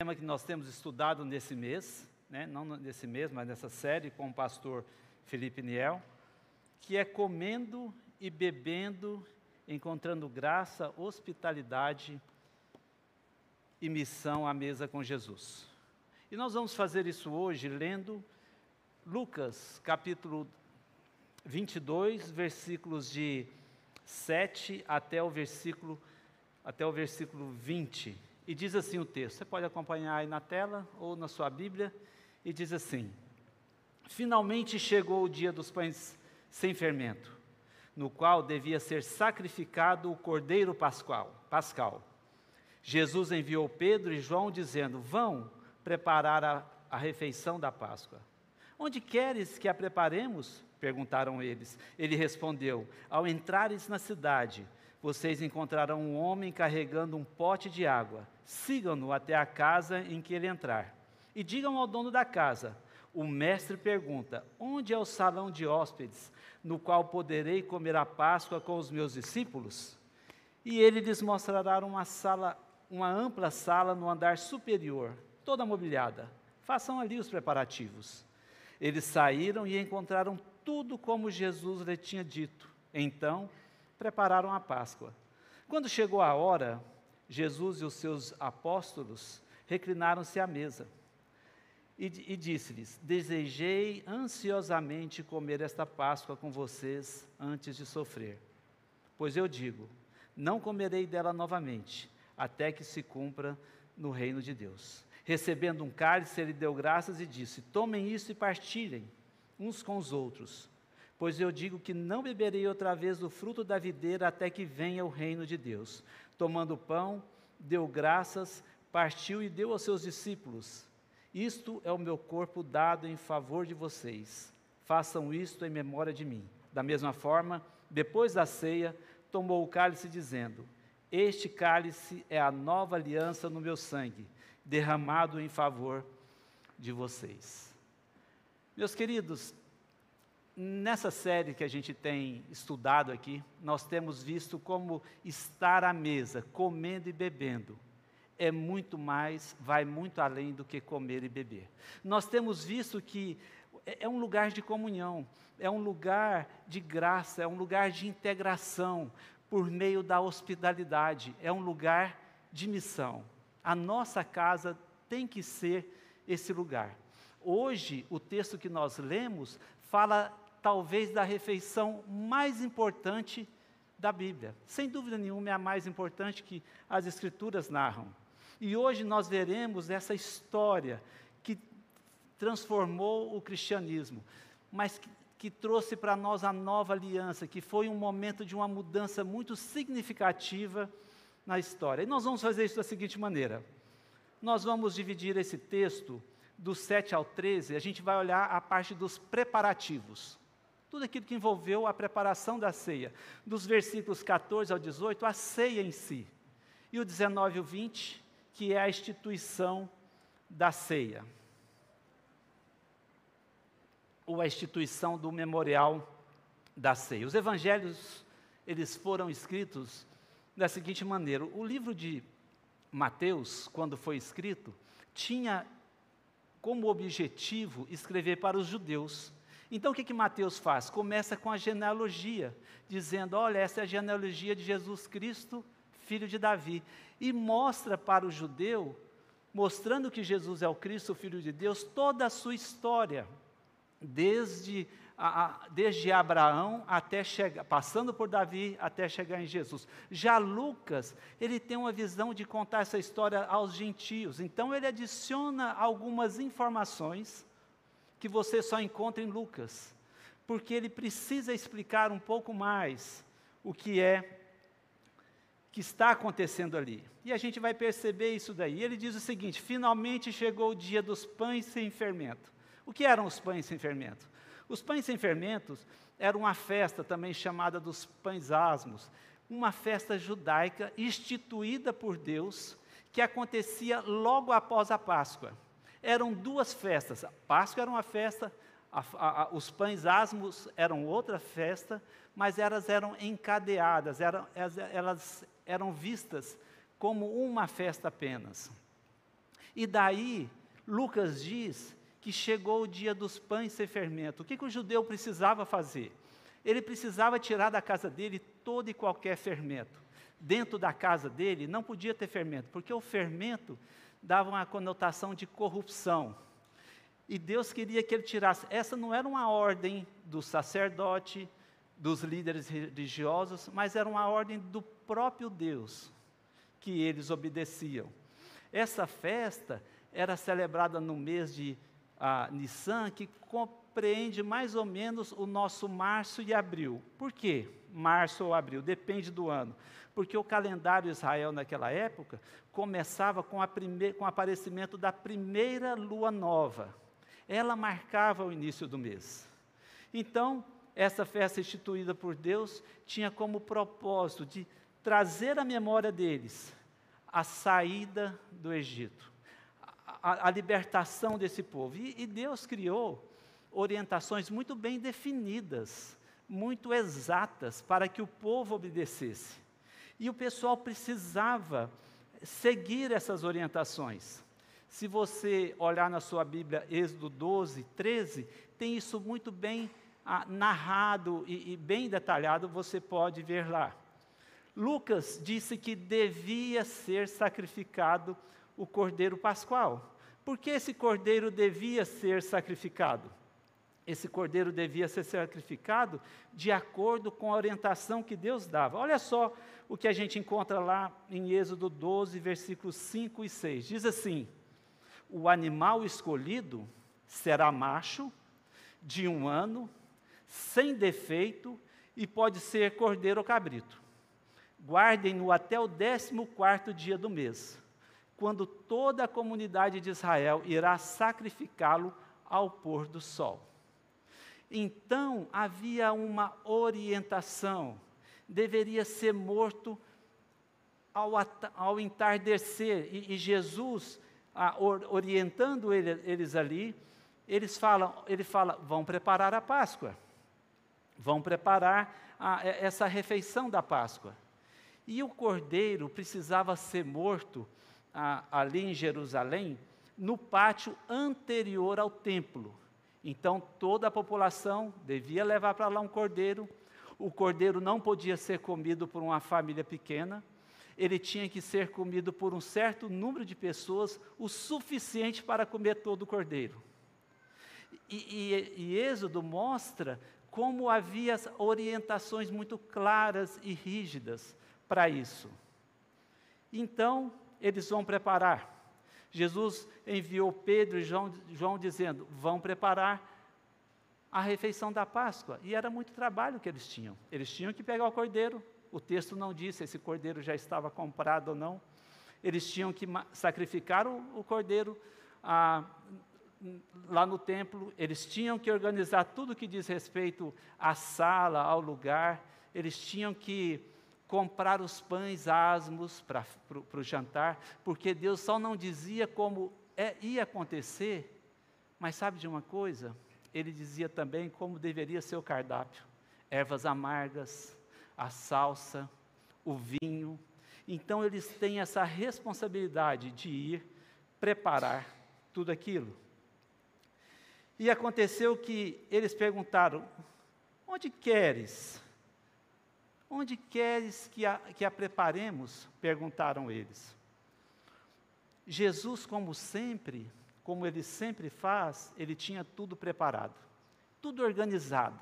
tema que nós temos estudado nesse mês, né? não nesse mês, mas nessa série com o pastor Felipe Niel, que é comendo e bebendo, encontrando graça, hospitalidade e missão à mesa com Jesus. E nós vamos fazer isso hoje lendo Lucas, capítulo 22, versículos de 7 até o versículo até o versículo 20. E diz assim o texto. Você pode acompanhar aí na tela ou na sua Bíblia e diz assim: Finalmente chegou o dia dos pães sem fermento, no qual devia ser sacrificado o cordeiro pascual, pascal. Jesus enviou Pedro e João dizendo: Vão preparar a, a refeição da Páscoa. Onde queres que a preparemos? perguntaram eles. Ele respondeu: Ao entrares na cidade, vocês encontrarão um homem carregando um pote de água. Sigam-no até a casa em que ele entrar. E digam ao dono da casa: O mestre pergunta: Onde é o salão de hóspedes, no qual poderei comer a Páscoa com os meus discípulos? E ele lhes mostrará uma sala, uma ampla sala no andar superior, toda mobiliada. Façam ali os preparativos. Eles saíram e encontraram tudo como Jesus lhe tinha dito. Então, prepararam a Páscoa. Quando chegou a hora, Jesus e os seus apóstolos reclinaram-se à mesa. E, e disse-lhes: Desejei ansiosamente comer esta Páscoa com vocês antes de sofrer. Pois eu digo: não comerei dela novamente, até que se cumpra no reino de Deus. Recebendo um cálice, ele deu graças e disse: Tomem isso e partilhem uns com os outros. Pois eu digo que não beberei outra vez do fruto da videira até que venha o reino de Deus. Tomando o pão, deu graças, partiu e deu aos seus discípulos. Isto é o meu corpo dado em favor de vocês. Façam isto em memória de mim. Da mesma forma, depois da ceia, tomou o cálice, dizendo: Este cálice é a nova aliança no meu sangue, derramado em favor de vocês. Meus queridos, Nessa série que a gente tem estudado aqui, nós temos visto como estar à mesa, comendo e bebendo, é muito mais, vai muito além do que comer e beber. Nós temos visto que é, é um lugar de comunhão, é um lugar de graça, é um lugar de integração por meio da hospitalidade, é um lugar de missão. A nossa casa tem que ser esse lugar. Hoje, o texto que nós lemos fala talvez da refeição mais importante da Bíblia. Sem dúvida nenhuma, é a mais importante que as Escrituras narram. E hoje nós veremos essa história que transformou o cristianismo, mas que, que trouxe para nós a nova aliança, que foi um momento de uma mudança muito significativa na história. E nós vamos fazer isso da seguinte maneira: nós vamos dividir esse texto do 7 ao 13, a gente vai olhar a parte dos preparativos tudo aquilo que envolveu a preparação da ceia. Dos versículos 14 ao 18, a ceia em si. E o 19 e o 20, que é a instituição da ceia. Ou a instituição do memorial da ceia. Os evangelhos, eles foram escritos da seguinte maneira: o livro de Mateus, quando foi escrito, tinha como objetivo escrever para os judeus então o que, que Mateus faz? Começa com a genealogia, dizendo: olha, essa é a genealogia de Jesus Cristo, filho de Davi. E mostra para o judeu, mostrando que Jesus é o Cristo, filho de Deus, toda a sua história, desde, a, a, desde Abraão até chegar, passando por Davi até chegar em Jesus. Já Lucas, ele tem uma visão de contar essa história aos gentios. Então ele adiciona algumas informações que você só encontra em Lucas, porque ele precisa explicar um pouco mais o que é que está acontecendo ali. E a gente vai perceber isso daí. Ele diz o seguinte: finalmente chegou o dia dos pães sem fermento. O que eram os pães sem fermento? Os pães sem fermentos eram uma festa também chamada dos pães asmos, uma festa judaica instituída por Deus que acontecia logo após a Páscoa eram duas festas. A Páscoa era uma festa, a, a, a, os pães asmos eram outra festa, mas elas eram encadeadas, eram, elas, elas eram vistas como uma festa apenas. E daí, Lucas diz que chegou o dia dos pães sem fermento. O que, que o judeu precisava fazer? Ele precisava tirar da casa dele todo e qualquer fermento. Dentro da casa dele não podia ter fermento, porque o fermento dava uma conotação de corrupção. E Deus queria que ele tirasse. Essa não era uma ordem do sacerdote, dos líderes religiosos, mas era uma ordem do próprio Deus que eles obedeciam. Essa festa era celebrada no mês de ah, Nissan, que compreende mais ou menos o nosso março e abril. Por quê? Março ou abril, depende do ano. Porque o calendário Israel naquela época começava com, prime... com o aparecimento da primeira lua nova. Ela marcava o início do mês. Então, essa festa instituída por Deus tinha como propósito de trazer à memória deles a saída do Egito, a, a libertação desse povo. E, e Deus criou orientações muito bem definidas, muito exatas, para que o povo obedecesse. E o pessoal precisava seguir essas orientações. Se você olhar na sua Bíblia, Êxodo 12, 13, tem isso muito bem ah, narrado e, e bem detalhado, você pode ver lá. Lucas disse que devia ser sacrificado o cordeiro pascual. Por que esse cordeiro devia ser sacrificado? Esse cordeiro devia ser sacrificado de acordo com a orientação que Deus dava. Olha só o que a gente encontra lá em Êxodo 12, versículos 5 e 6. Diz assim: O animal escolhido será macho, de um ano, sem defeito, e pode ser cordeiro ou cabrito. Guardem-no até o décimo quarto dia do mês, quando toda a comunidade de Israel irá sacrificá-lo ao pôr do sol. Então havia uma orientação, deveria ser morto ao, ao entardecer, e, e Jesus, a, or, orientando ele, eles ali, eles falam, ele fala, vão preparar a Páscoa, vão preparar a, essa refeição da Páscoa. E o cordeiro precisava ser morto a, ali em Jerusalém, no pátio anterior ao templo. Então toda a população devia levar para lá um cordeiro. O cordeiro não podia ser comido por uma família pequena, ele tinha que ser comido por um certo número de pessoas, o suficiente para comer todo o cordeiro. E, e, e Êxodo mostra como havia orientações muito claras e rígidas para isso. Então, eles vão preparar. Jesus enviou Pedro e João, João dizendo: vão preparar a refeição da Páscoa. E era muito trabalho que eles tinham. Eles tinham que pegar o cordeiro. O texto não disse se esse cordeiro já estava comprado ou não. Eles tinham que sacrificar o, o cordeiro ah, lá no templo. Eles tinham que organizar tudo que diz respeito à sala, ao lugar. Eles tinham que comprar os pães asmos para o jantar, porque Deus só não dizia como é, ia acontecer, mas sabe de uma coisa? Ele dizia também como deveria ser o cardápio: ervas amargas, a salsa, o vinho. Então eles têm essa responsabilidade de ir preparar tudo aquilo. E aconteceu que eles perguntaram: onde queres? Onde queres que a, que a preparemos? perguntaram eles. Jesus, como sempre, como ele sempre faz, ele tinha tudo preparado, tudo organizado.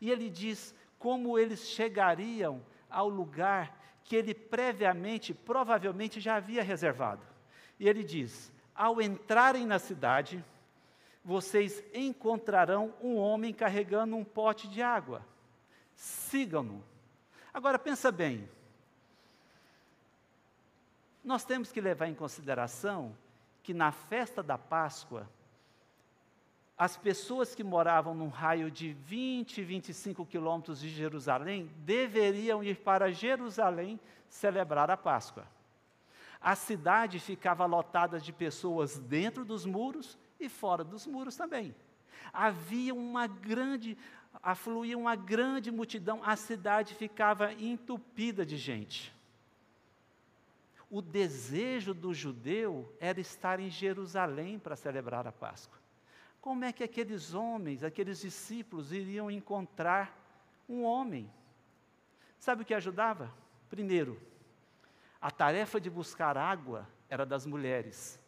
E ele diz como eles chegariam ao lugar que ele previamente, provavelmente já havia reservado. E ele diz: ao entrarem na cidade, vocês encontrarão um homem carregando um pote de água. Sigam-no. Agora pensa bem. Nós temos que levar em consideração que na festa da Páscoa, as pessoas que moravam num raio de 20, 25 quilômetros de Jerusalém deveriam ir para Jerusalém celebrar a Páscoa. A cidade ficava lotada de pessoas dentro dos muros e fora dos muros também. Havia uma grande afluía uma grande multidão, a cidade ficava entupida de gente. o desejo do judeu era estar em Jerusalém para celebrar a Páscoa. Como é que aqueles homens, aqueles discípulos iriam encontrar um homem? Sabe o que ajudava? Primeiro, a tarefa de buscar água era das mulheres.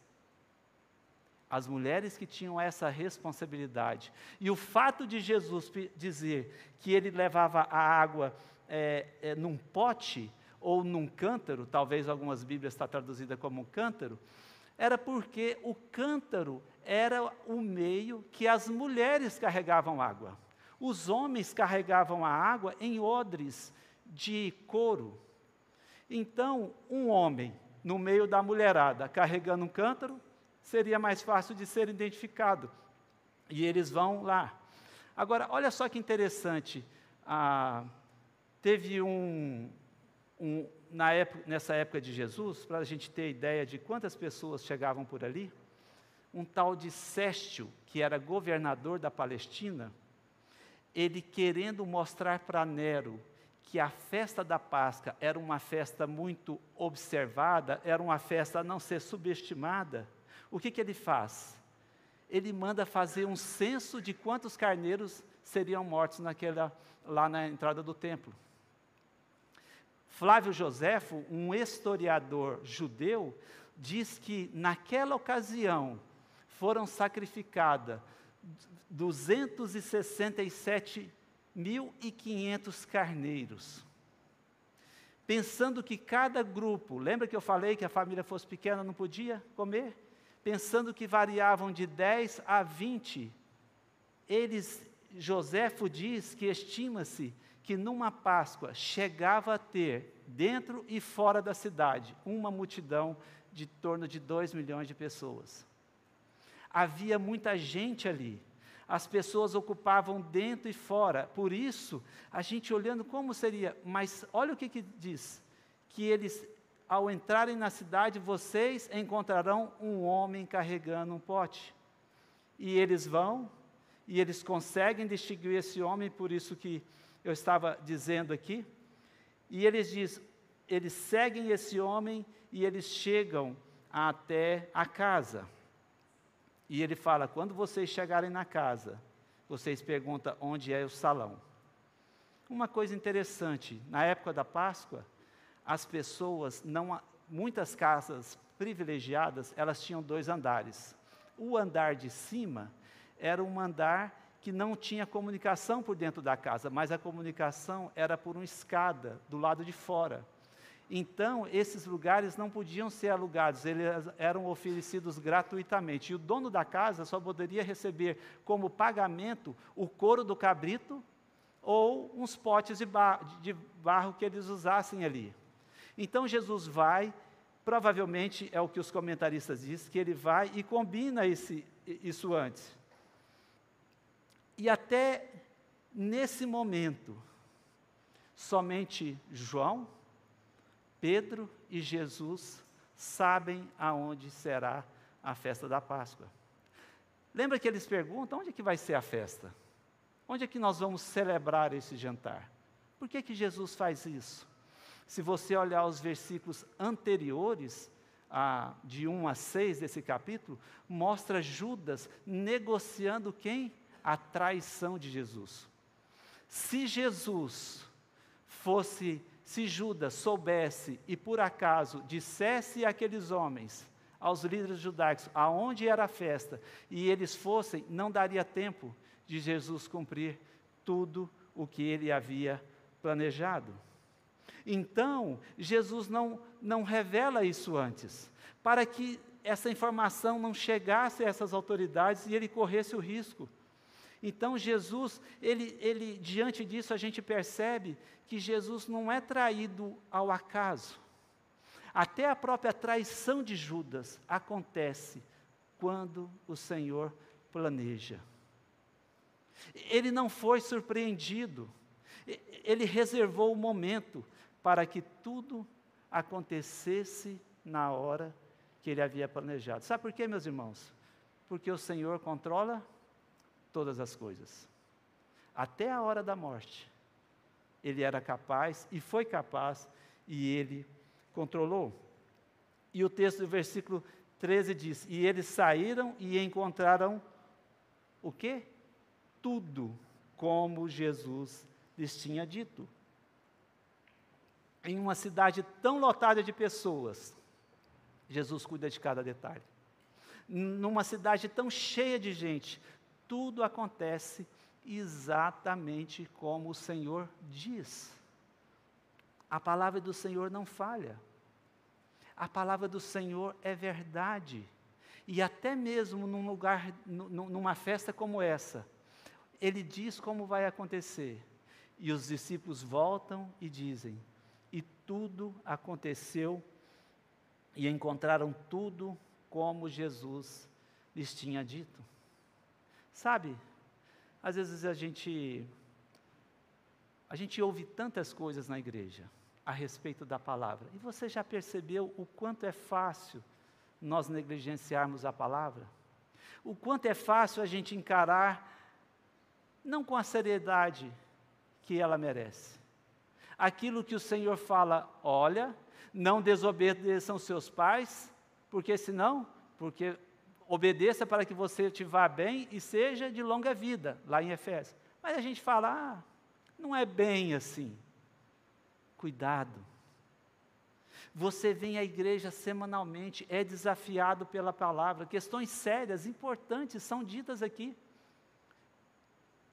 As mulheres que tinham essa responsabilidade. E o fato de Jesus dizer que ele levava a água é, é, num pote ou num cântaro, talvez algumas Bíblias está traduzida como um cântaro, era porque o cântaro era o meio que as mulheres carregavam água. Os homens carregavam a água em odres de couro. Então, um homem no meio da mulherada carregando um cântaro seria mais fácil de ser identificado. E eles vão lá. Agora, olha só que interessante. Ah, teve um, um na época, nessa época de Jesus, para a gente ter ideia de quantas pessoas chegavam por ali, um tal de Sestio, que era governador da Palestina, ele querendo mostrar para Nero que a festa da Páscoa era uma festa muito observada, era uma festa a não ser subestimada, o que, que ele faz? Ele manda fazer um censo de quantos carneiros seriam mortos naquela, lá na entrada do templo. Flávio Joséfo, um historiador judeu, diz que naquela ocasião foram sacrificadas 267.500 carneiros. Pensando que cada grupo, lembra que eu falei que a família fosse pequena não podia comer? Pensando que variavam de 10 a 20, eles, Joséfo diz que estima-se que numa Páscoa chegava a ter, dentro e fora da cidade, uma multidão de torno de 2 milhões de pessoas. Havia muita gente ali. As pessoas ocupavam dentro e fora. Por isso, a gente olhando como seria, mas olha o que, que diz: que eles, ao entrarem na cidade, vocês encontrarão um homem carregando um pote. E eles vão, e eles conseguem distinguir esse homem, por isso que eu estava dizendo aqui. E eles diz, eles seguem esse homem e eles chegam até a casa. E ele fala: quando vocês chegarem na casa, vocês perguntam onde é o salão. Uma coisa interessante, na época da Páscoa, as pessoas não muitas casas privilegiadas, elas tinham dois andares. O andar de cima era um andar que não tinha comunicação por dentro da casa, mas a comunicação era por uma escada do lado de fora. Então, esses lugares não podiam ser alugados, eles eram oferecidos gratuitamente. E o dono da casa só poderia receber como pagamento o couro do cabrito ou uns potes de, bar de barro que eles usassem ali. Então, Jesus vai, provavelmente é o que os comentaristas dizem, que ele vai e combina esse, isso antes. E até nesse momento, somente João, Pedro e Jesus sabem aonde será a festa da Páscoa. Lembra que eles perguntam onde é que vai ser a festa? Onde é que nós vamos celebrar esse jantar? Por que que Jesus faz isso? Se você olhar os versículos anteriores, a, de 1 a 6 desse capítulo, mostra Judas negociando quem? a traição de Jesus. Se Jesus fosse, se Judas soubesse e por acaso dissesse àqueles homens, aos líderes judaicos, aonde era a festa, e eles fossem, não daria tempo de Jesus cumprir tudo o que ele havia planejado. Então, Jesus não, não revela isso antes, para que essa informação não chegasse a essas autoridades e ele corresse o risco então Jesus, ele, ele, diante disso, a gente percebe que Jesus não é traído ao acaso. Até a própria traição de Judas acontece quando o Senhor planeja. Ele não foi surpreendido, ele reservou o momento para que tudo acontecesse na hora que ele havia planejado. Sabe por quê, meus irmãos? Porque o Senhor controla todas as coisas. Até a hora da morte, ele era capaz e foi capaz e ele controlou. E o texto do versículo 13 diz: E eles saíram e encontraram o quê? Tudo como Jesus lhes tinha dito. Em uma cidade tão lotada de pessoas, Jesus cuida de cada detalhe. Numa cidade tão cheia de gente, tudo acontece exatamente como o Senhor diz. A palavra do Senhor não falha. A palavra do Senhor é verdade. E até mesmo num lugar, numa festa como essa, ele diz como vai acontecer. E os discípulos voltam e dizem: E tudo aconteceu, e encontraram tudo como Jesus lhes tinha dito. Sabe, às vezes a gente a gente ouve tantas coisas na igreja a respeito da palavra. E você já percebeu o quanto é fácil nós negligenciarmos a palavra? O quanto é fácil a gente encarar não com a seriedade que ela merece. Aquilo que o Senhor fala, olha, não desobedeçam seus pais, porque senão, porque obedeça para que você te vá bem e seja de longa vida, lá em Efésios. Mas a gente fala, ah, não é bem assim. Cuidado. Você vem à igreja semanalmente, é desafiado pela palavra, questões sérias, importantes são ditas aqui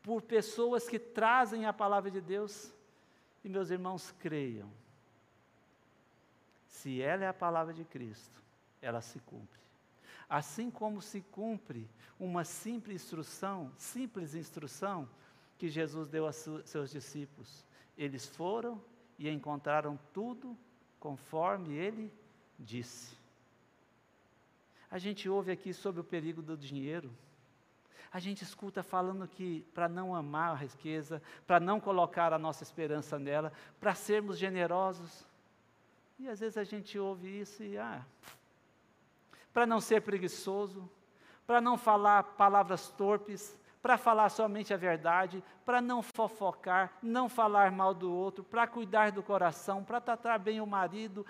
por pessoas que trazem a palavra de Deus. E meus irmãos, creiam. Se ela é a palavra de Cristo, ela se cumpre. Assim como se cumpre uma simples instrução, simples instrução que Jesus deu a seus discípulos. Eles foram e encontraram tudo conforme ele disse. A gente ouve aqui sobre o perigo do dinheiro. A gente escuta falando que para não amar a riqueza, para não colocar a nossa esperança nela, para sermos generosos. E às vezes a gente ouve isso e, ah, para não ser preguiçoso, para não falar palavras torpes, para falar somente a verdade, para não fofocar, não falar mal do outro, para cuidar do coração, para tratar bem o marido,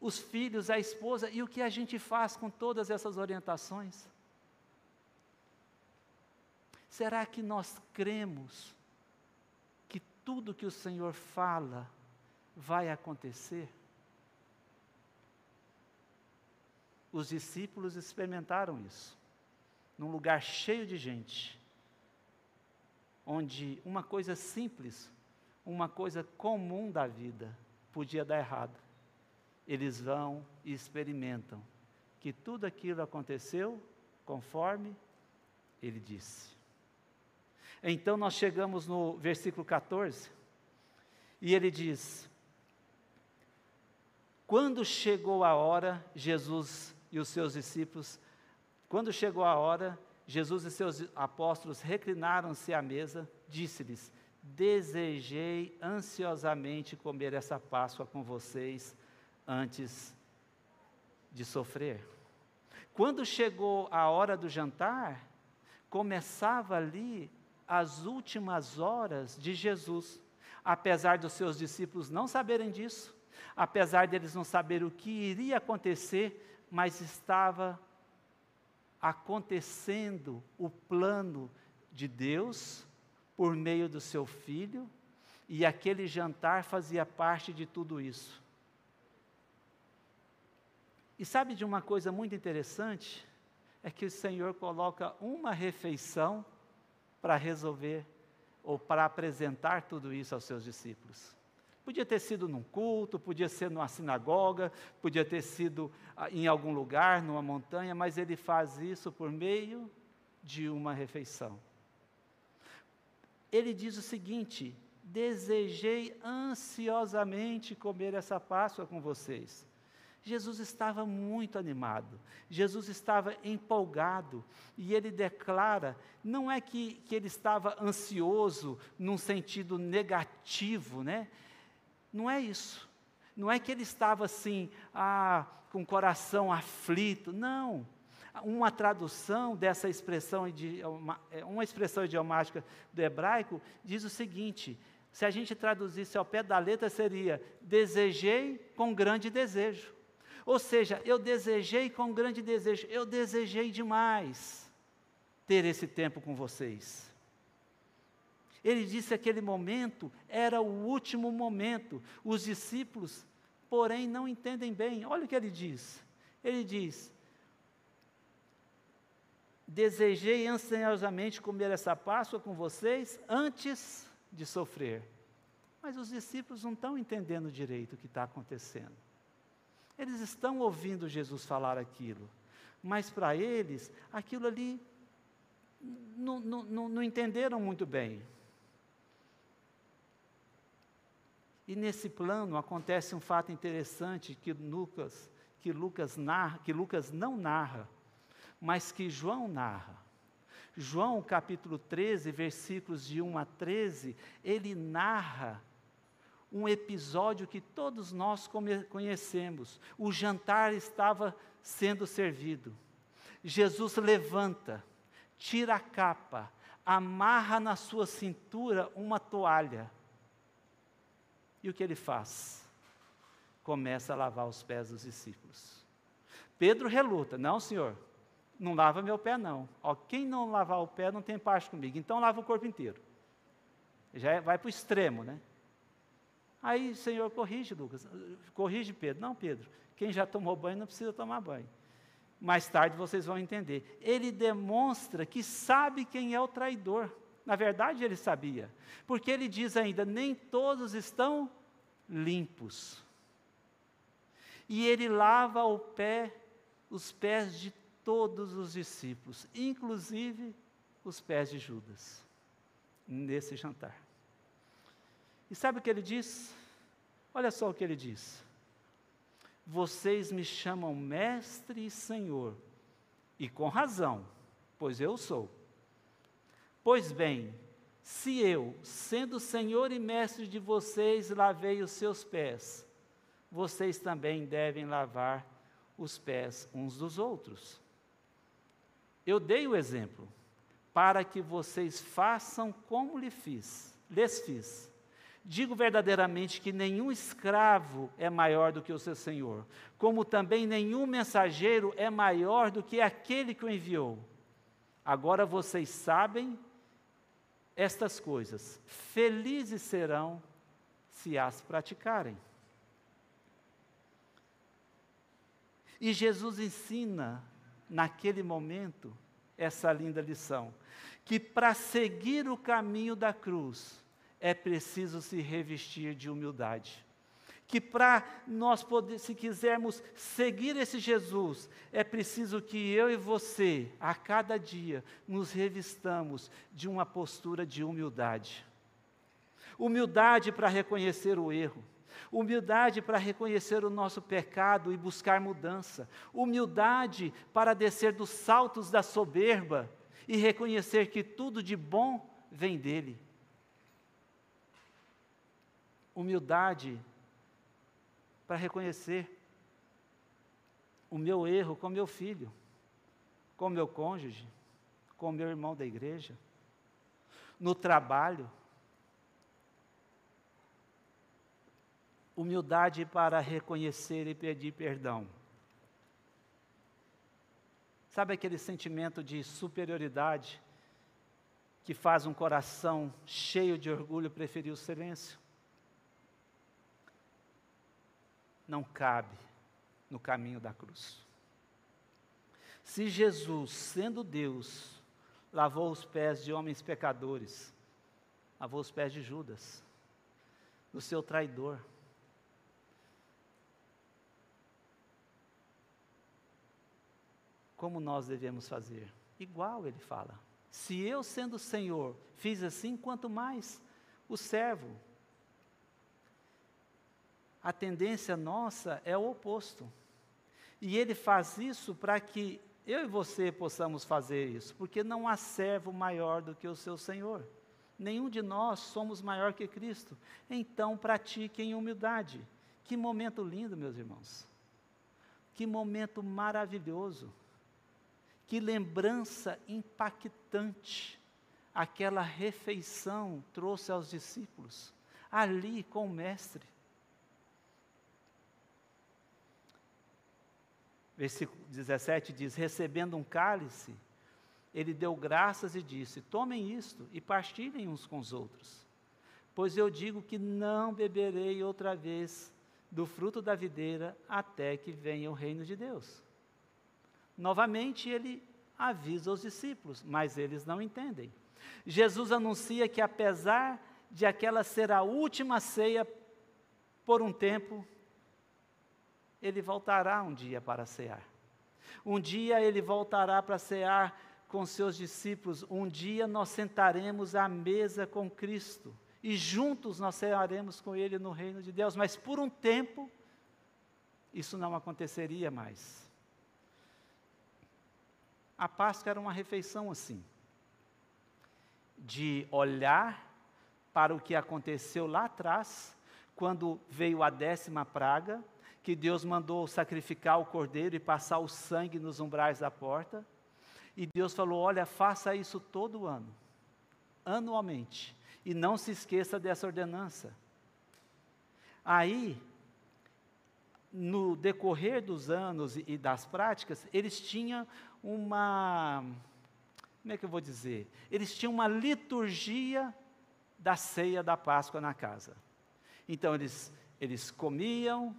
os filhos, a esposa, e o que a gente faz com todas essas orientações? Será que nós cremos que tudo que o Senhor fala vai acontecer? Os discípulos experimentaram isso, num lugar cheio de gente, onde uma coisa simples, uma coisa comum da vida, podia dar errado. Eles vão e experimentam que tudo aquilo aconteceu conforme ele disse. Então nós chegamos no versículo 14, e ele diz: Quando chegou a hora, Jesus e os seus discípulos, quando chegou a hora, Jesus e seus apóstolos reclinaram-se à mesa, disse-lhes: Desejei ansiosamente comer essa Páscoa com vocês antes de sofrer. Quando chegou a hora do jantar, começava ali as últimas horas de Jesus. Apesar dos seus discípulos não saberem disso, apesar deles não saberem o que iria acontecer, mas estava acontecendo o plano de Deus por meio do seu filho, e aquele jantar fazia parte de tudo isso. E sabe de uma coisa muito interessante? É que o Senhor coloca uma refeição para resolver ou para apresentar tudo isso aos seus discípulos. Podia ter sido num culto, podia ser numa sinagoga, podia ter sido ah, em algum lugar, numa montanha, mas ele faz isso por meio de uma refeição. Ele diz o seguinte: desejei ansiosamente comer essa Páscoa com vocês. Jesus estava muito animado, Jesus estava empolgado, e ele declara: não é que, que ele estava ansioso num sentido negativo, né? Não é isso. Não é que ele estava assim, ah, com o coração aflito. Não. Uma tradução dessa expressão, é, uma expressão idiomática do hebraico, diz o seguinte: se a gente traduzisse ao pé da letra, seria: desejei com grande desejo. Ou seja, eu desejei com grande desejo, eu desejei demais ter esse tempo com vocês. Ele disse que aquele momento era o último momento. Os discípulos, porém, não entendem bem. Olha o que ele diz. Ele diz: Desejei ansiosamente comer essa Páscoa com vocês antes de sofrer. Mas os discípulos não estão entendendo direito o que está acontecendo. Eles estão ouvindo Jesus falar aquilo, mas para eles, aquilo ali não, não, não, entenderam muito bem. E nesse plano acontece um fato interessante que Lucas, que Lucas narra, que Lucas não narra, mas que João narra. João, capítulo 13, versículos de 1 a 13, ele narra um episódio que todos nós conhecemos. O jantar estava sendo servido. Jesus levanta, tira a capa, amarra na sua cintura uma toalha e o que ele faz? Começa a lavar os pés dos discípulos. Pedro reluta: Não, senhor, não lava meu pé, não. Ó, quem não lavar o pé não tem parte comigo. Então lava o corpo inteiro. Já é, vai para o extremo, né? Aí, Senhor, corrige, Lucas. Corrige, Pedro. Não, Pedro. Quem já tomou banho não precisa tomar banho. Mais tarde vocês vão entender. Ele demonstra que sabe quem é o traidor. Na verdade, ele sabia, porque ele diz ainda: nem todos estão limpos. E ele lava o pé, os pés de todos os discípulos, inclusive os pés de Judas, nesse jantar. E sabe o que ele diz? Olha só o que ele diz. Vocês me chamam mestre e senhor, e com razão, pois eu sou. Pois bem, se eu, sendo Senhor e Mestre de vocês, lavei os seus pés, vocês também devem lavar os pés uns dos outros. Eu dei o exemplo para que vocês façam como lhe fiz, lhes fiz. Digo verdadeiramente que nenhum escravo é maior do que o seu senhor, como também nenhum mensageiro é maior do que aquele que o enviou. Agora vocês sabem estas coisas, felizes serão se as praticarem. E Jesus ensina, naquele momento, essa linda lição: que para seguir o caminho da cruz é preciso se revestir de humildade que para nós poder, se quisermos seguir esse Jesus, é preciso que eu e você, a cada dia, nos revistamos de uma postura de humildade. Humildade para reconhecer o erro. Humildade para reconhecer o nosso pecado e buscar mudança. Humildade para descer dos saltos da soberba e reconhecer que tudo de bom vem dele. Humildade para reconhecer o meu erro com meu filho, com meu cônjuge, com meu irmão da igreja, no trabalho. Humildade para reconhecer e pedir perdão. Sabe aquele sentimento de superioridade que faz um coração cheio de orgulho preferir o silêncio? Não cabe no caminho da cruz. Se Jesus, sendo Deus, lavou os pés de homens pecadores, lavou os pés de Judas, do seu traidor, como nós devemos fazer? Igual ele fala. Se eu, sendo Senhor, fiz assim, quanto mais o servo, a tendência nossa é o oposto. E ele faz isso para que eu e você possamos fazer isso, porque não há servo maior do que o seu Senhor. Nenhum de nós somos maior que Cristo. Então pratiquem humildade. Que momento lindo, meus irmãos. Que momento maravilhoso. Que lembrança impactante aquela refeição trouxe aos discípulos, ali com o Mestre. Versículo 17 diz: Recebendo um cálice, ele deu graças e disse: Tomem isto e partilhem uns com os outros. Pois eu digo que não beberei outra vez do fruto da videira até que venha o reino de Deus. Novamente ele avisa os discípulos, mas eles não entendem. Jesus anuncia que apesar de aquela ser a última ceia por um tempo, ele voltará um dia para cear. Um dia ele voltará para cear com seus discípulos. Um dia nós sentaremos à mesa com Cristo e juntos nós cearemos com Ele no reino de Deus. Mas por um tempo, isso não aconteceria mais. A Páscoa era uma refeição assim, de olhar para o que aconteceu lá atrás, quando veio a décima praga, que Deus mandou sacrificar o cordeiro e passar o sangue nos umbrais da porta. E Deus falou: Olha, faça isso todo ano, anualmente, e não se esqueça dessa ordenança. Aí, no decorrer dos anos e das práticas, eles tinham uma. Como é que eu vou dizer? Eles tinham uma liturgia da ceia da Páscoa na casa. Então, eles, eles comiam,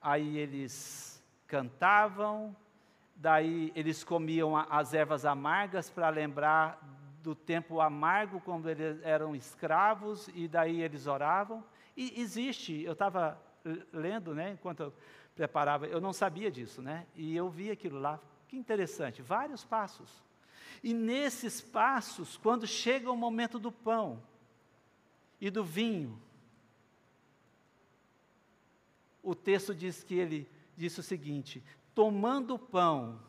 aí eles cantavam, daí eles comiam as ervas amargas para lembrar do tempo amargo quando eles eram escravos, e daí eles oravam. E existe, eu estava lendo, né, enquanto eu preparava, eu não sabia disso, né, e eu vi aquilo lá, que interessante, vários passos. E nesses passos, quando chega o momento do pão e do vinho, o texto diz que ele disse o seguinte: tomando o pão,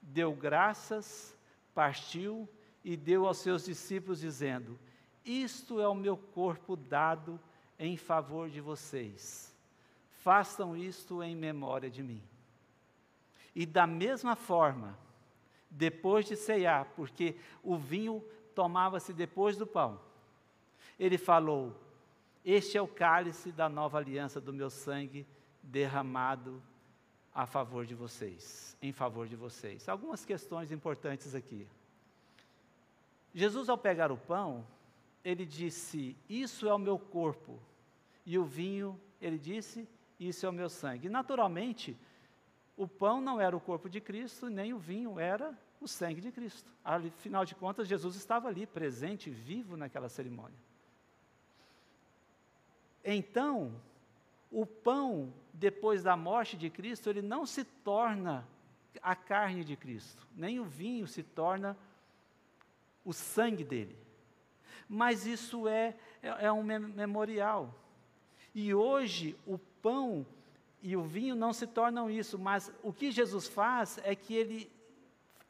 deu graças, partiu e deu aos seus discípulos, dizendo: Isto é o meu corpo dado em favor de vocês. Façam isto em memória de mim. E da mesma forma, depois de ceiar, porque o vinho tomava-se depois do pão, ele falou: Este é o cálice da nova aliança do meu sangue derramado a favor de vocês, em favor de vocês. Algumas questões importantes aqui. Jesus, ao pegar o pão, ele disse: Isso é o meu corpo. E o vinho, ele disse: Isso é o meu sangue. naturalmente, o pão não era o corpo de Cristo, nem o vinho era o sangue de Cristo. Afinal de contas, Jesus estava ali, presente, vivo naquela cerimônia. Então, o pão, depois da morte de Cristo, ele não se torna a carne de Cristo, nem o vinho se torna o sangue dele. Mas isso é, é, é um memorial. E hoje o pão e o vinho não se tornam isso, mas o que Jesus faz é que ele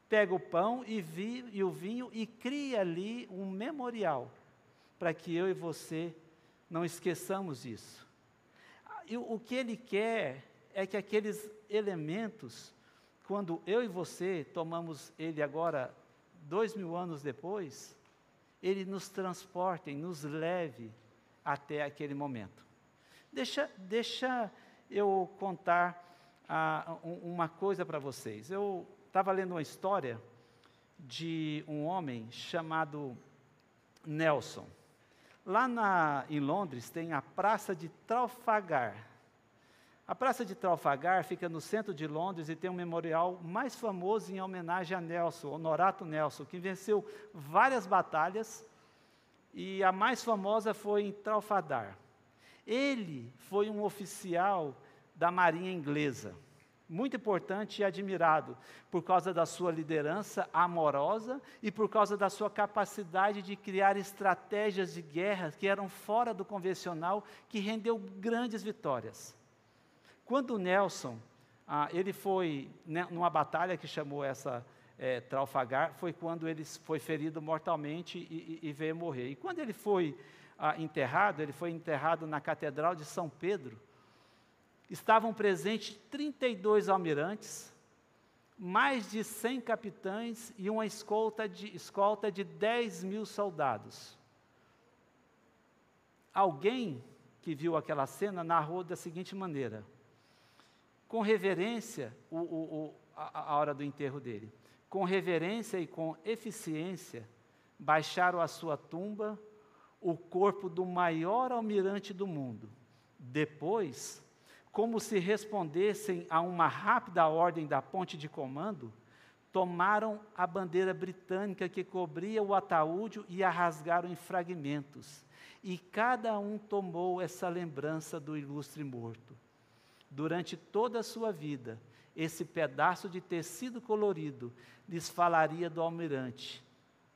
pega o pão e, vi, e o vinho e cria ali um memorial, para que eu e você não esqueçamos isso e o que ele quer é que aqueles elementos, quando eu e você tomamos ele agora, dois mil anos depois, ele nos transporte, nos leve até aquele momento. Deixa, deixa eu contar ah, uma coisa para vocês. Eu estava lendo uma história de um homem chamado Nelson. Lá na, em Londres tem a Praça de Trafalgar. A Praça de Trafalgar fica no centro de Londres e tem um memorial mais famoso em homenagem a Nelson, Honorato Nelson, que venceu várias batalhas e a mais famosa foi em Trafalgar. Ele foi um oficial da Marinha Inglesa muito importante e admirado por causa da sua liderança amorosa e por causa da sua capacidade de criar estratégias de guerra que eram fora do convencional, que rendeu grandes vitórias. Quando Nelson, ah, ele foi né, numa batalha que chamou essa é, Trafalgar, foi quando ele foi ferido mortalmente e, e, e veio morrer. E quando ele foi ah, enterrado, ele foi enterrado na Catedral de São Pedro, estavam presentes 32 almirantes, mais de 100 capitães e uma escolta de, escolta de 10 mil soldados. Alguém que viu aquela cena narrou da seguinte maneira: com reverência, o, o, o, a, a hora do enterro dele. Com reverência e com eficiência, baixaram a sua tumba o corpo do maior almirante do mundo. Depois, como se respondessem a uma rápida ordem da ponte de comando, tomaram a bandeira britânica que cobria o ataúde e a rasgaram em fragmentos. E cada um tomou essa lembrança do ilustre morto. Durante toda a sua vida, esse pedaço de tecido colorido lhes falaria do almirante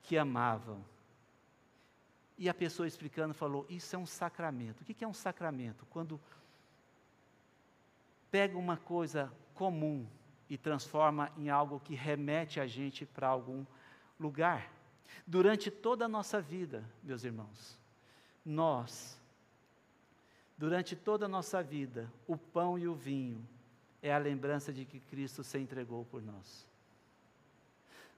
que amavam e a pessoa explicando falou: Isso é um sacramento. O que é um sacramento? Quando pega uma coisa comum e transforma em algo que remete a gente para algum lugar. Durante toda a nossa vida, meus irmãos, nós, durante toda a nossa vida, o pão e o vinho é a lembrança de que Cristo se entregou por nós.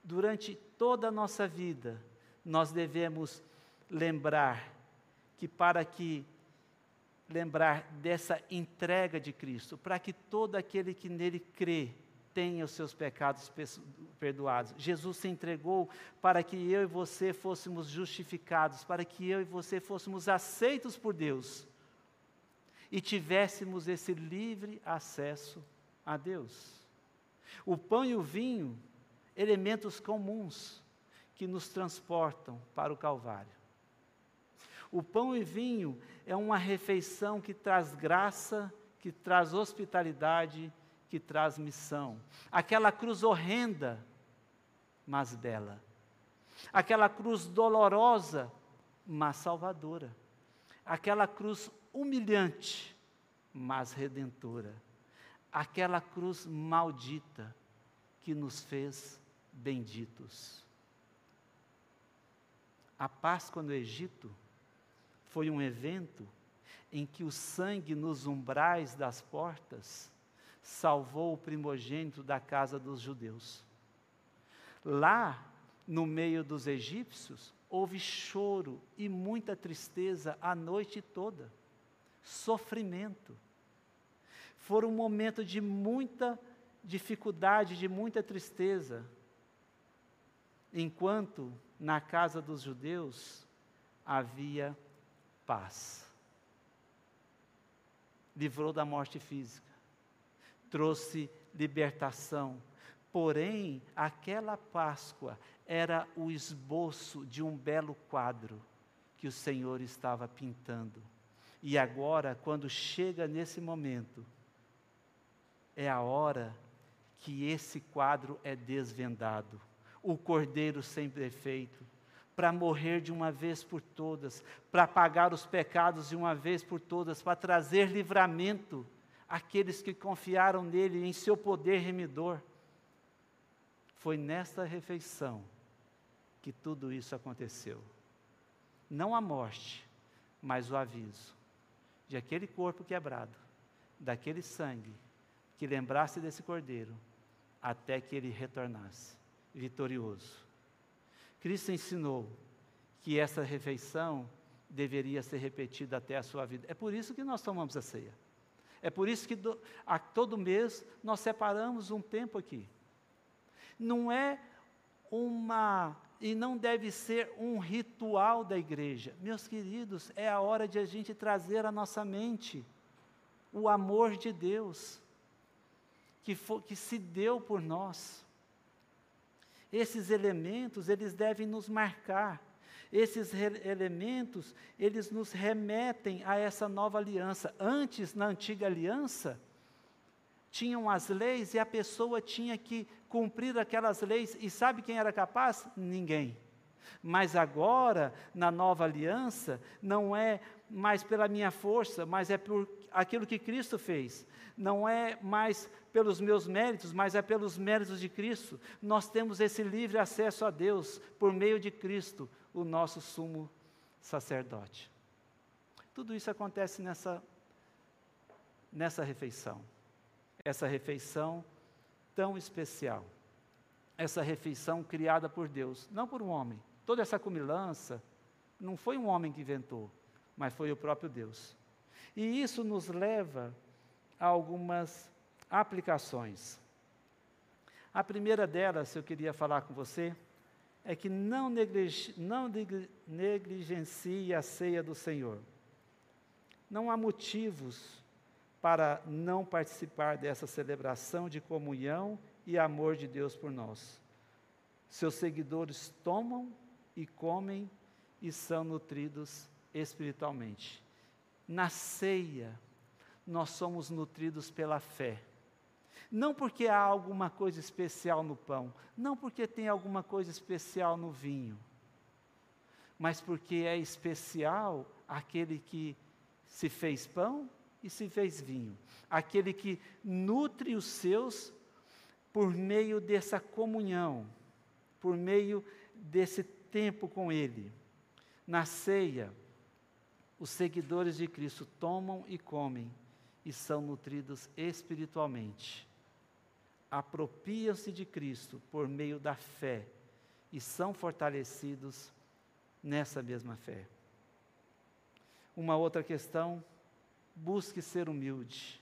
Durante toda a nossa vida, nós devemos lembrar que para que lembrar dessa entrega de Cristo, para que todo aquele que nele crê tenha os seus pecados perdoados. Jesus se entregou para que eu e você fôssemos justificados, para que eu e você fôssemos aceitos por Deus e tivéssemos esse livre acesso a Deus. O pão e o vinho, elementos comuns que nos transportam para o Calvário. O pão e vinho é uma refeição que traz graça, que traz hospitalidade, que traz missão. Aquela cruz horrenda, mas bela. Aquela cruz dolorosa, mas salvadora. Aquela cruz humilhante, mas redentora. Aquela cruz maldita que nos fez benditos. A Páscoa no Egito foi um evento em que o sangue nos umbrais das portas salvou o primogênito da casa dos judeus. Lá, no meio dos egípcios, houve choro e muita tristeza a noite toda, sofrimento. Foi um momento de muita dificuldade, de muita tristeza, enquanto na casa dos judeus havia paz. Livrou da morte física, trouxe libertação. Porém, aquela Páscoa era o esboço de um belo quadro que o Senhor estava pintando. E agora, quando chega nesse momento, é a hora que esse quadro é desvendado. O cordeiro sem defeito, para morrer de uma vez por todas, para pagar os pecados de uma vez por todas, para trazer livramento àqueles que confiaram nele em seu poder remidor. Foi nesta refeição que tudo isso aconteceu. Não a morte, mas o aviso de aquele corpo quebrado, daquele sangue, que lembrasse desse cordeiro, até que ele retornasse vitorioso Cristo ensinou que essa refeição deveria ser repetida até a sua vida. É por isso que nós tomamos a ceia. É por isso que do, a todo mês nós separamos um tempo aqui. Não é uma e não deve ser um ritual da igreja. Meus queridos, é a hora de a gente trazer à nossa mente o amor de Deus que, for, que se deu por nós. Esses elementos, eles devem nos marcar. Esses elementos, eles nos remetem a essa nova aliança. Antes, na antiga aliança, tinham as leis e a pessoa tinha que cumprir aquelas leis. E sabe quem era capaz? Ninguém. Mas agora, na nova aliança, não é mais pela minha força, mas é por aquilo que Cristo fez. Não é mais pelos meus méritos, mas é pelos méritos de Cristo. Nós temos esse livre acesso a Deus por meio de Cristo, o nosso sumo sacerdote. Tudo isso acontece nessa, nessa refeição. Essa refeição tão especial. Essa refeição criada por Deus, não por um homem. Toda essa comilança não foi um homem que inventou, mas foi o próprio Deus. E isso nos leva a algumas aplicações. A primeira delas, eu queria falar com você, é que não, não negligencie a ceia do Senhor. Não há motivos para não participar dessa celebração de comunhão e amor de Deus por nós. Seus seguidores tomam e comem e são nutridos espiritualmente. Na ceia, nós somos nutridos pela fé. Não porque há alguma coisa especial no pão, não porque tem alguma coisa especial no vinho, mas porque é especial aquele que se fez pão e se fez vinho, aquele que nutre os seus por meio dessa comunhão, por meio desse tempo com Ele. Na ceia, os seguidores de Cristo tomam e comem e são nutridos espiritualmente apropriam-se de Cristo por meio da fé e são fortalecidos nessa mesma fé. Uma outra questão, busque ser humilde.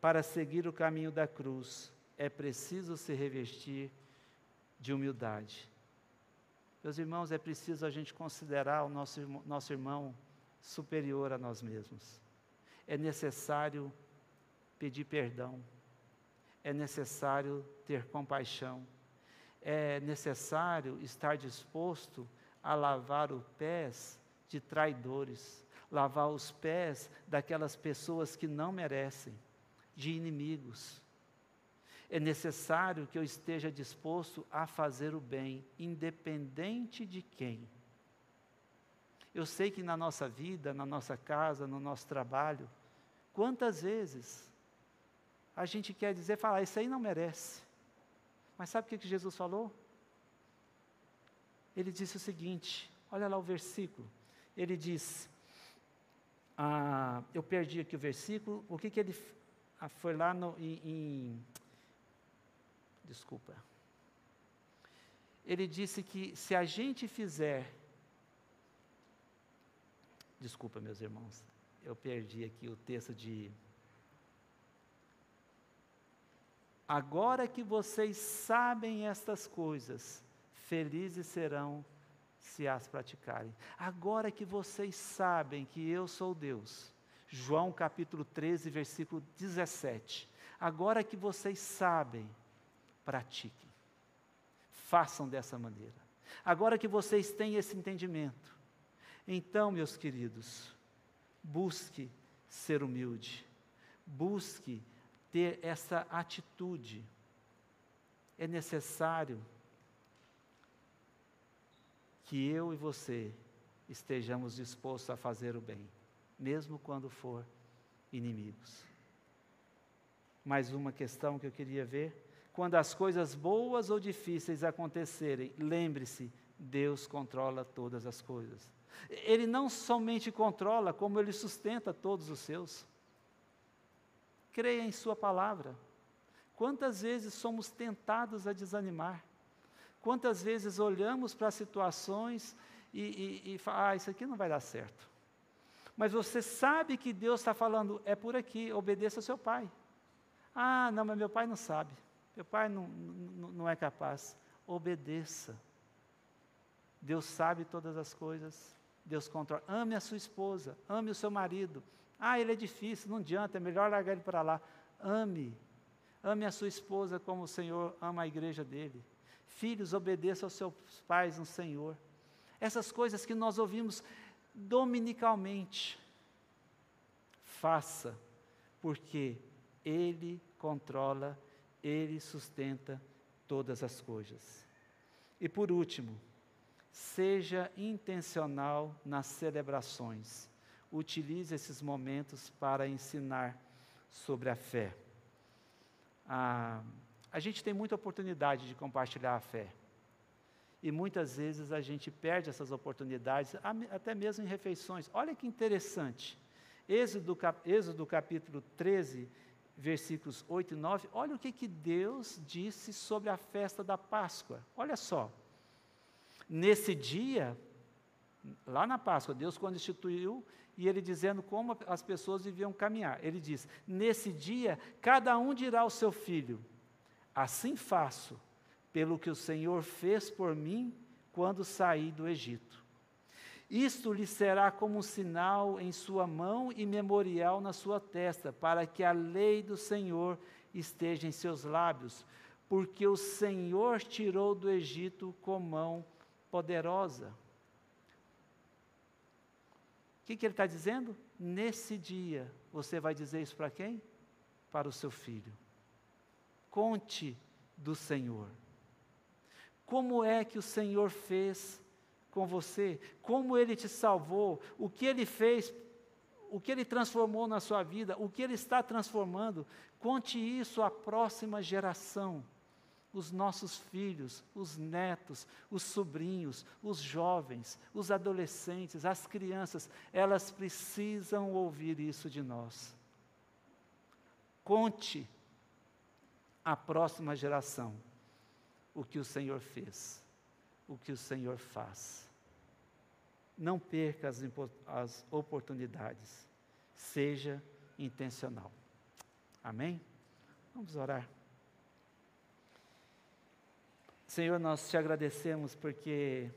Para seguir o caminho da cruz, é preciso se revestir de humildade. Meus irmãos, é preciso a gente considerar o nosso, nosso irmão superior a nós mesmos. É necessário pedir perdão é necessário ter compaixão, é necessário estar disposto a lavar os pés de traidores, lavar os pés daquelas pessoas que não merecem, de inimigos. É necessário que eu esteja disposto a fazer o bem, independente de quem. Eu sei que na nossa vida, na nossa casa, no nosso trabalho, quantas vezes a gente quer dizer, falar, isso aí não merece. Mas sabe o que, Jesus falou? Ele disse o seguinte, olha lá o versículo. Ele diz, ah, eu perdi aqui o versículo, o que, que ele ah, foi lá no, em desculpa. Ele disse que se a gente fizer, desculpa meus irmãos, eu perdi aqui o texto de Agora que vocês sabem estas coisas, felizes serão se as praticarem. Agora que vocês sabem que eu sou Deus. João capítulo 13, versículo 17. Agora que vocês sabem, pratiquem. Façam dessa maneira. Agora que vocês têm esse entendimento, então, meus queridos, busque ser humilde. Busque ter essa atitude. É necessário que eu e você estejamos dispostos a fazer o bem, mesmo quando for inimigos. Mais uma questão que eu queria ver. Quando as coisas boas ou difíceis acontecerem, lembre-se, Deus controla todas as coisas. Ele não somente controla, como ele sustenta todos os seus. Creia em Sua palavra. Quantas vezes somos tentados a desanimar? Quantas vezes olhamos para situações e, e, e ah, isso aqui não vai dar certo. Mas você sabe que Deus está falando, é por aqui, obedeça ao seu pai. Ah, não, mas meu pai não sabe. Meu pai não, não, não é capaz. Obedeça. Deus sabe todas as coisas. Deus controla. Ame a sua esposa, ame o seu marido, ah, ele é difícil, não adianta, é melhor largar ele para lá. Ame. Ame a sua esposa como o Senhor ama a igreja dele. Filhos, obedeçam aos seus pais no Senhor. Essas coisas que nós ouvimos dominicalmente. Faça, porque Ele controla, Ele sustenta todas as coisas. E por último, seja intencional nas celebrações utilize esses momentos para ensinar sobre a fé. Ah, a gente tem muita oportunidade de compartilhar a fé. E muitas vezes a gente perde essas oportunidades, até mesmo em refeições. Olha que interessante. Êxodo, Êxodo capítulo 13, versículos 8 e 9. Olha o que, que Deus disse sobre a festa da Páscoa. Olha só. Nesse dia, Lá na Páscoa, Deus quando instituiu e ele dizendo como as pessoas deviam caminhar. Ele diz: Nesse dia, cada um dirá ao seu filho: Assim faço, pelo que o Senhor fez por mim quando saí do Egito. Isto lhe será como um sinal em sua mão e memorial na sua testa, para que a lei do Senhor esteja em seus lábios, porque o Senhor tirou do Egito com mão poderosa que, que ele está dizendo? Nesse dia, você vai dizer isso para quem? Para o seu filho. Conte do Senhor. Como é que o Senhor fez com você? Como ele te salvou? O que ele fez? O que ele transformou na sua vida? O que ele está transformando? Conte isso à próxima geração os nossos filhos, os netos, os sobrinhos, os jovens, os adolescentes, as crianças, elas precisam ouvir isso de nós. Conte à próxima geração o que o Senhor fez, o que o Senhor faz. Não perca as, as oportunidades, seja intencional. Amém? Vamos orar. Senhor, nós te agradecemos porque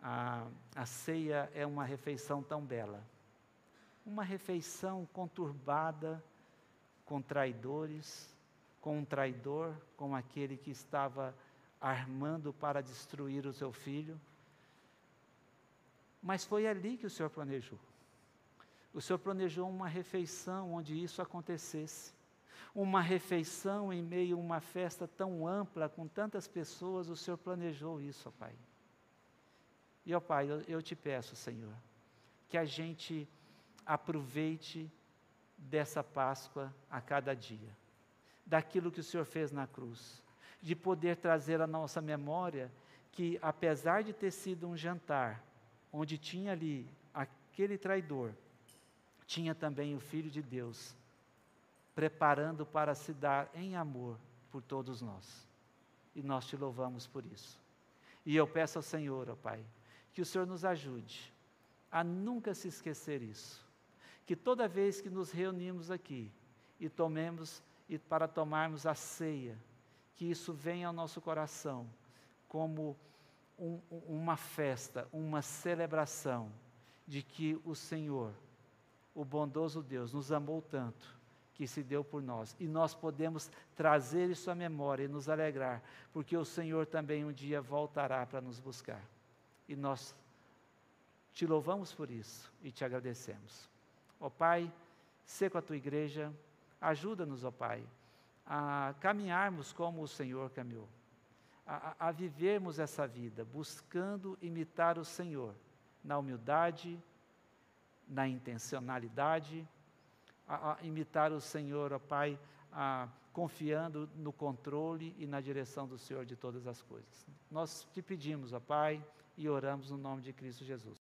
a, a ceia é uma refeição tão bela. Uma refeição conturbada com traidores, com um traidor, com aquele que estava armando para destruir o seu filho. Mas foi ali que o Senhor planejou. O Senhor planejou uma refeição onde isso acontecesse uma refeição em meio a uma festa tão ampla, com tantas pessoas, o Senhor planejou isso, ó Pai. E, ó Pai, eu, eu te peço, Senhor, que a gente aproveite dessa Páscoa a cada dia, daquilo que o Senhor fez na cruz, de poder trazer à nossa memória que, apesar de ter sido um jantar, onde tinha ali aquele traidor, tinha também o Filho de Deus preparando para se dar em amor por todos nós. E nós te louvamos por isso. E eu peço ao Senhor, ó Pai, que o Senhor nos ajude a nunca se esquecer isso. Que toda vez que nos reunimos aqui e tomemos e para tomarmos a ceia, que isso venha ao nosso coração como um, uma festa, uma celebração de que o Senhor, o bondoso Deus, nos amou tanto que se deu por nós. E nós podemos trazer isso à memória e nos alegrar, porque o Senhor também um dia voltará para nos buscar. E nós te louvamos por isso e te agradecemos. Ó Pai, ser com a tua igreja, ajuda-nos, ó Pai, a caminharmos como o Senhor caminhou, a, a vivermos essa vida, buscando imitar o Senhor na humildade, na intencionalidade, a, a imitar o Senhor, ó Pai, a, confiando no controle e na direção do Senhor de todas as coisas. Nós te pedimos, ó Pai, e oramos no nome de Cristo Jesus.